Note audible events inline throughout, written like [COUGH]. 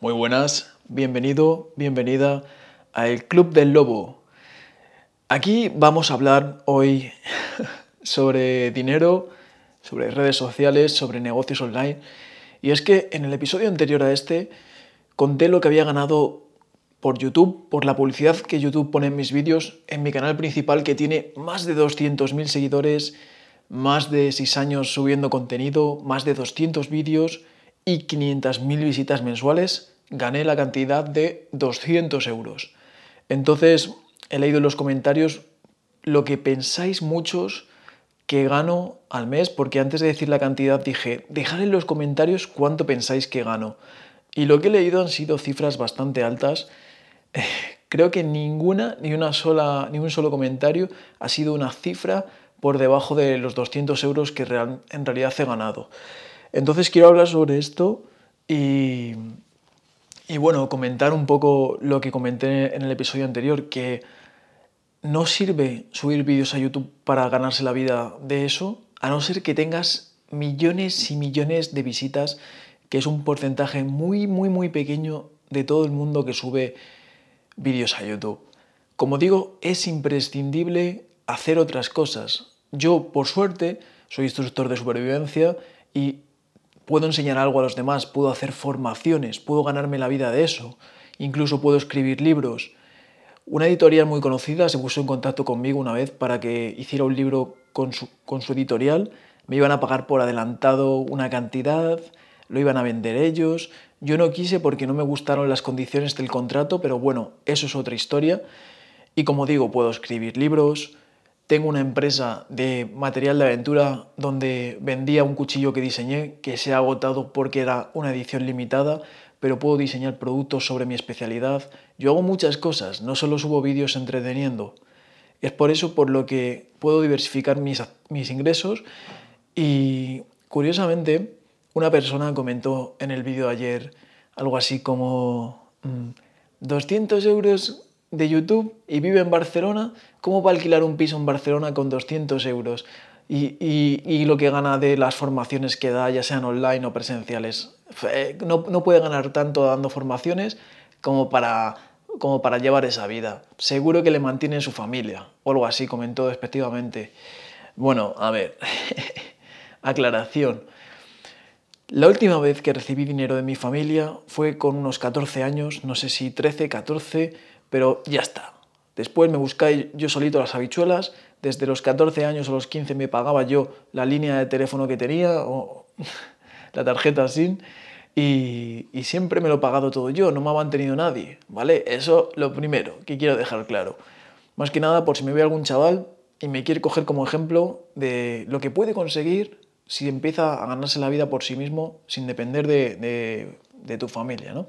Muy buenas, bienvenido, bienvenida al Club del Lobo. Aquí vamos a hablar hoy [LAUGHS] sobre dinero, sobre redes sociales, sobre negocios online. Y es que en el episodio anterior a este conté lo que había ganado por YouTube, por la publicidad que YouTube pone en mis vídeos, en mi canal principal que tiene más de 200.000 seguidores, más de 6 años subiendo contenido, más de 200 vídeos y 500.000 visitas mensuales gané la cantidad de 200 euros. Entonces, he leído en los comentarios lo que pensáis muchos que gano al mes, porque antes de decir la cantidad dije, dejad en los comentarios cuánto pensáis que gano. Y lo que he leído han sido cifras bastante altas. [LAUGHS] Creo que ninguna, ni una sola, ni un solo comentario ha sido una cifra por debajo de los 200 euros que en realidad he ganado. Entonces quiero hablar sobre esto y, bueno, comentar un poco lo que comenté en el episodio anterior, que no sirve subir vídeos a YouTube para ganarse la vida de eso, a no ser que tengas millones y millones de visitas, que es un porcentaje muy, muy, muy pequeño de todo el mundo que sube vídeos a YouTube. Como digo, es imprescindible hacer otras cosas. Yo, por suerte, soy instructor de supervivencia y puedo enseñar algo a los demás, puedo hacer formaciones, puedo ganarme la vida de eso, incluso puedo escribir libros. Una editorial muy conocida se puso en contacto conmigo una vez para que hiciera un libro con su, editorial, me iban a pagar por adelantado una cantidad, lo iban a vender ellos, yo no quise porque no me gustaron las condiciones del contrato, pero bueno, eso es otra historia. Y como digo, puedo escribir libros, tengo una empresa de material de aventura donde vendía un cuchillo que diseñé que se ha agotado porque era una edición limitada, pero puedo diseñar productos sobre mi especialidad. Yo hago muchas cosas, no solo subo vídeos entreteniendo. Es por eso por lo que puedo diversificar mis, mis ingresos y curiosamente una persona comentó en el vídeo ayer algo así como 200 mm, euros de YouTube y vive en Barcelona, ¿cómo va a alquilar un piso en Barcelona con 200 euros? Y, lo que gana de las formaciones que da, ya sean online o presenciales. No, no puede ganar tanto dando formaciones como para, como para llevar esa vida. Seguro que le mantiene su familia, o algo así, comentó despectivamente. Bueno, a ver, [LAUGHS] aclaración. La última vez que recibí dinero de mi familia fue con unos 14 años, no sé si 13, 14, pero ya está. Después me buscáis yo solito las habichuelas. Desde los 14 años a los 15 me pagaba yo la línea de teléfono que tenía o [LAUGHS] la tarjeta SIM y, siempre me lo he pagado todo yo, no me ha mantenido nadie, ¿vale? Eso lo primero que quiero dejar claro. Más que nada por si me ve algún chaval y me quiere coger como ejemplo de lo que puede conseguir si empieza a ganarse la vida por sí mismo sin depender de, de, de tu familia, ¿no?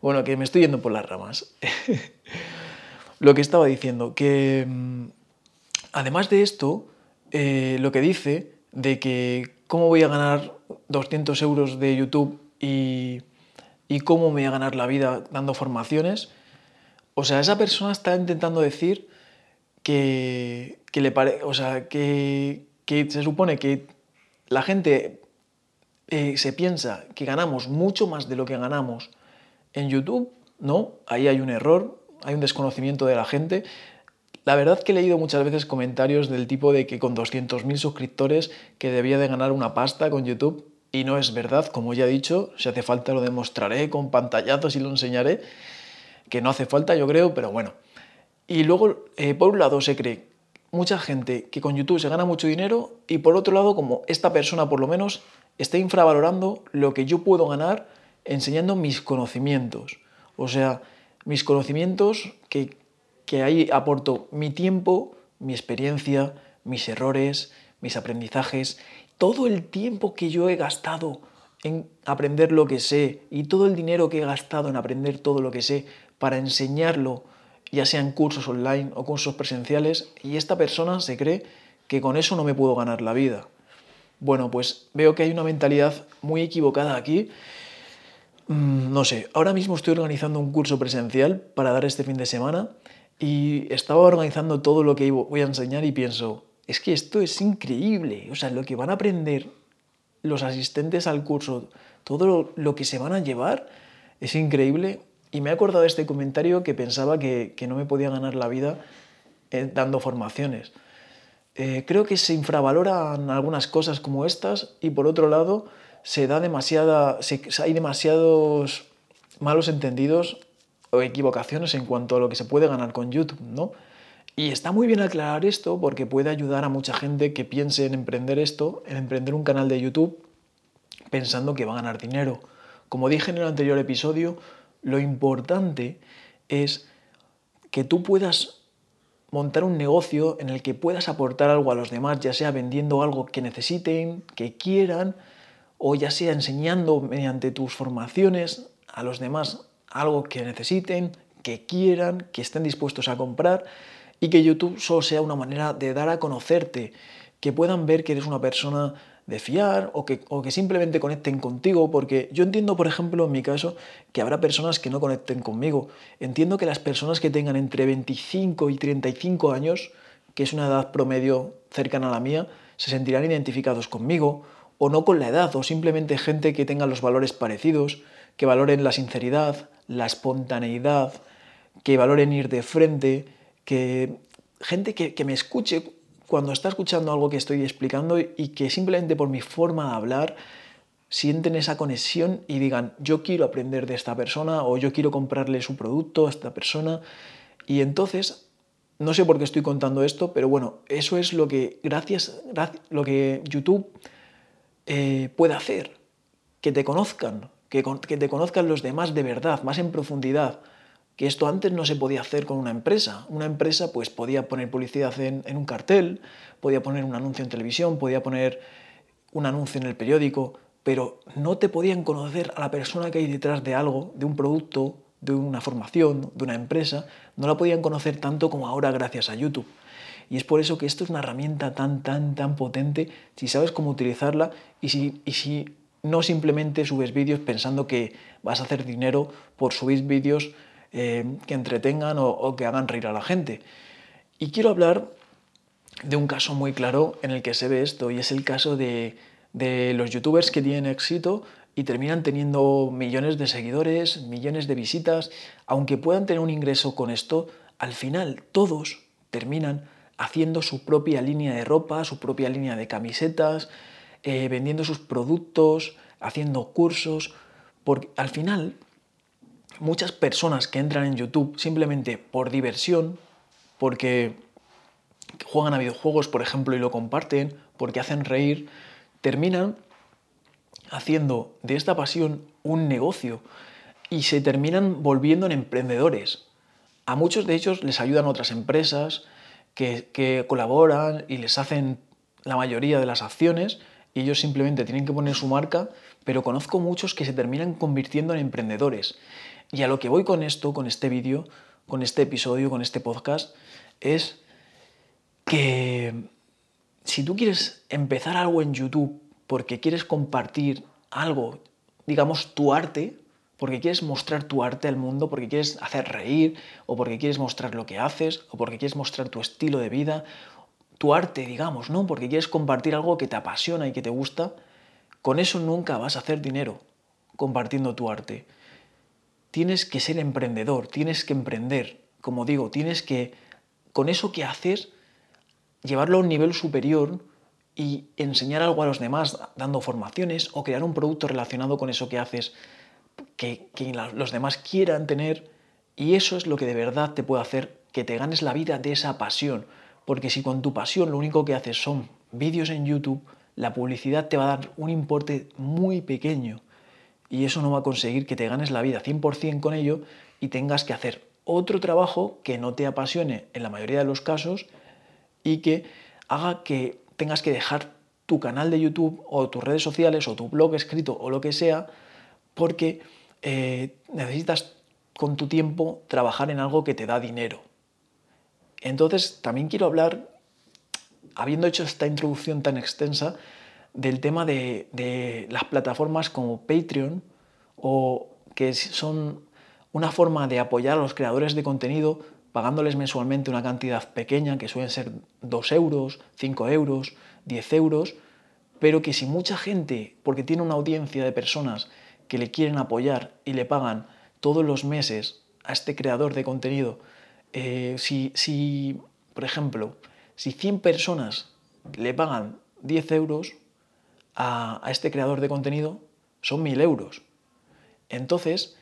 Bueno, que me estoy yendo por las ramas. [LAUGHS] lo que estaba diciendo, que mm, además de esto, eh, lo que dice de que cómo voy a ganar 200 euros de YouTube y, cómo me voy a ganar la vida dando formaciones, o sea, esa persona está intentando decir que, le o sea, que, se supone que la gente eh, se piensa que ganamos mucho más de lo que ganamos en YouTube, no, ahí hay un error, hay un desconocimiento de la gente. La verdad que he leído muchas veces comentarios del tipo de que con 200.000 suscriptores que debía de ganar una pasta con YouTube y no es verdad, como ya he dicho, si hace falta lo demostraré con pantallazos y lo enseñaré, que no hace falta yo creo, pero bueno. Y luego, eh, por un lado, se cree mucha gente que con YouTube se gana mucho dinero y por otro lado, como esta persona por lo menos está infravalorando lo que yo puedo ganar enseñando mis conocimientos. O sea, mis conocimientos que, que ahí aporto mi tiempo, mi experiencia, mis errores, mis aprendizajes, todo el tiempo que yo he gastado en aprender lo que sé y todo el dinero que he gastado en aprender todo lo que sé para enseñarlo, ya sea en cursos online o cursos presenciales, y esta persona se cree que con eso no me puedo ganar la vida. Bueno, pues veo que hay una mentalidad muy equivocada aquí no sé, ahora mismo estoy organizando un curso presencial para dar este fin de semana y estaba organizando todo lo que voy a enseñar y pienso, es que esto es increíble, o sea, lo que van a aprender los asistentes al curso, todo lo, que se van a llevar, Es increíble. Y me he acordado de este comentario que pensaba que, no me podía ganar la vida eh, dando formaciones. Eh, creo que se infravaloran algunas cosas como estas y por otro lado se da demasiada, hay demasiados malos entendidos o equivocaciones en cuanto a lo que se puede ganar con YouTube, ¿no? Y está muy bien aclarar esto porque puede ayudar a mucha gente que piense en emprender esto, en emprender un canal de YouTube pensando que va a ganar dinero. Como dije en el anterior episodio, lo importante es que tú puedas montar un negocio en el que puedas aportar algo a los demás, ya sea vendiendo algo que necesiten, que quieran, o ya sea enseñando mediante tus formaciones a los demás algo que necesiten, que quieran, que estén dispuestos a comprar y que YouTube solo sea una manera de dar a conocerte, que puedan ver que eres una persona de fiar o que, o que simplemente conecten contigo, porque yo entiendo, por ejemplo, en mi caso, que habrá personas que no conecten conmigo. Entiendo que las personas que tengan entre 25 y 35 años, que es una edad promedio cercana a la mía, se sentirán identificados conmigo, o no con la edad, o simplemente gente que tenga los valores parecidos, que valoren la sinceridad, la espontaneidad, que valoren ir de frente, que gente que, que me escuche cuando está escuchando algo que estoy explicando y que simplemente por mi forma de hablar sienten esa conexión y digan, yo quiero aprender de esta persona o yo quiero comprarle su producto a esta persona. Y entonces, no sé por qué estoy contando esto, pero bueno, eso es lo que, gracias, lo que YouTube eh, puede hacer, que te conozcan, que, te conozcan los demás de verdad, más en profundidad que esto antes no se podía hacer con una empresa. Una empresa pues podía poner publicidad en, un cartel, podía poner un anuncio en televisión, podía poner un anuncio en el periódico, pero no te podían conocer a la persona que hay detrás de algo, de un producto, de una formación, de una empresa, no la podían conocer tanto como ahora gracias a YouTube. Y es por eso que esto es una herramienta tan, tan, tan potente si sabes cómo utilizarla y si, y si no simplemente subes vídeos pensando que vas a hacer dinero por subir vídeos eh, que entretengan o, que hagan reír a la gente. Y quiero hablar de un caso muy claro en el que se ve esto, y es el caso de, los youtubers que tienen éxito y terminan teniendo millones de seguidores, millones de visitas, aunque puedan tener un ingreso con esto, al final todos terminan haciendo su propia línea de ropa, su propia línea de camisetas, eh, vendiendo sus productos, haciendo cursos, porque al final muchas personas que entran en YouTube simplemente por diversión, porque juegan a videojuegos, por ejemplo, y lo comparten, porque hacen reír, terminan haciendo de esta pasión un negocio y se terminan volviendo en emprendedores. A muchos de ellos les ayudan otras empresas que, colaboran y les hacen la mayoría de las acciones y ellos simplemente tienen que poner su marca, pero conozco muchos que se terminan convirtiendo en emprendedores. Y a lo que voy con esto, con este vídeo, con este episodio, con este podcast, es que si tú quieres empezar algo en YouTube porque quieres compartir algo, digamos, tu arte, porque quieres mostrar tu arte al mundo, porque quieres hacer reír, o porque quieres mostrar lo que haces, o porque quieres mostrar tu estilo de vida, tu arte, digamos, ¿no? Porque quieres compartir algo que te apasiona y que te gusta, con eso nunca vas a hacer dinero compartiendo tu arte tienes que ser emprendedor, tienes que emprender, como digo, tienes que, con eso que haces, llevarlo a un nivel superior y enseñar algo a los demás dando formaciones o crear un producto relacionado con eso que haces que, los demás quieran tener y eso es lo que de verdad te puede hacer que te ganes la vida de esa pasión. Porque si con tu pasión lo único que haces son vídeos en YouTube, la publicidad te va a dar un importe muy pequeño y eso no va a conseguir que te ganes la vida 100% con ello y tengas que hacer otro trabajo que no te apasione en la mayoría de los casos y que haga que tengas que dejar tu canal de YouTube o tus redes sociales o tu blog escrito o lo que sea porque eh, necesitas con tu tiempo trabajar en algo que te da dinero. Entonces también quiero hablar, habiendo hecho esta introducción tan extensa, del tema de, las plataformas como Patreon o que son una forma de apoyar a los creadores de contenido pagándoles mensualmente una cantidad pequeña, que suelen ser 2 euros, 5 euros, 10 euros, pero que si mucha gente, porque tiene una audiencia de personas que le quieren apoyar y le pagan todos los meses a este creador de contenido, eh, si, si, por ejemplo, si 100 personas le pagan 10 euros a, este creador de contenido, son 1000 euros. Entonces,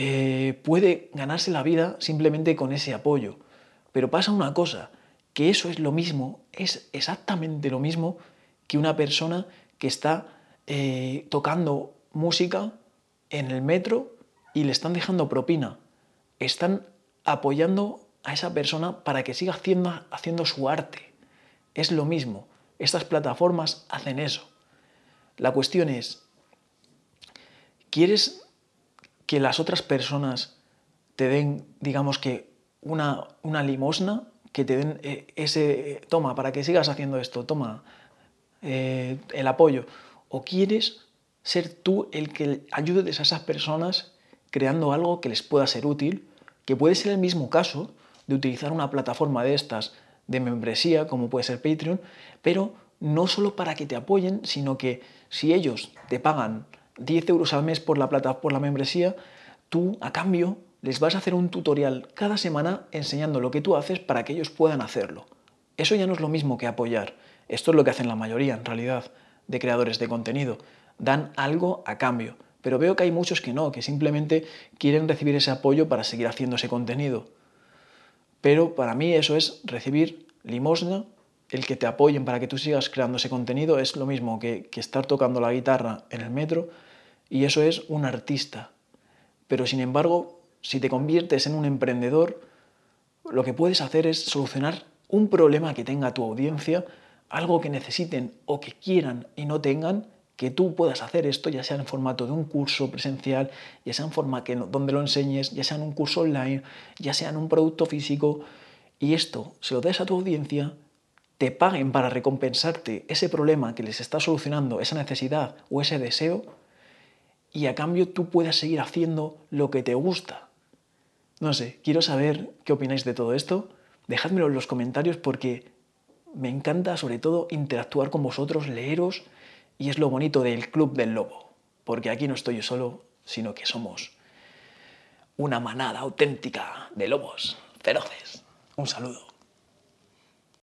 eh, puede ganarse la vida simplemente con ese apoyo. Pero pasa una cosa, que eso es lo mismo, es exactamente lo mismo que una persona que está eh, tocando música en el metro y le están dejando propina. Están apoyando a esa persona para que siga haciendo, haciendo su arte. Es lo mismo. Estas plataformas hacen eso. La cuestión es, ¿quieres que las otras personas te den, digamos que, una, una limosna? Que te den eh, ese, toma, para que sigas haciendo esto, toma, eh, el apoyo. ¿O quieres ser tú el que ayudes a esas personas creando algo que les pueda ser útil? Que puede ser el mismo caso de utilizar una plataforma de estas de membresía, como puede ser Patreon, pero no solo para que te apoyen, sino que si ellos te pagan 10 euros al mes por la, plata, por la membresía, tú a cambio les vas a hacer un tutorial cada semana enseñando lo que tú haces para que ellos puedan hacerlo. Eso ya no es lo mismo que apoyar. Esto es lo que hacen la mayoría, en realidad, de creadores de contenido. Dan algo a cambio. Pero veo que hay muchos que no, que simplemente quieren recibir ese apoyo para seguir haciendo ese contenido. Pero para mí eso es recibir limosna, el que te apoyen para que tú sigas creando ese contenido es lo mismo que, estar tocando la guitarra en el metro y eso es un artista. Pero sin embargo, si te conviertes en un emprendedor, lo que puedes hacer es solucionar un problema que tenga tu audiencia, algo que necesiten o que quieran y no tengan, que tú puedas hacer esto, ya sea en formato de un curso presencial, ya sea en forma que donde lo enseñes, ya sea en un curso online, ya sea en un producto físico, y esto se lo des a tu audiencia, te paguen para recompensarte ese problema que les está solucionando, esa necesidad o ese deseo, y a cambio tú puedas seguir haciendo lo que te gusta. No sé, quiero saber qué opináis de todo esto. Dejádmelo en los comentarios porque me encanta sobre todo interactuar con vosotros, leeros y es lo bonito del Club del Lobo, porque aquí no estoy yo solo, sino que somos una manada auténtica de lobos feroces. Un saludo.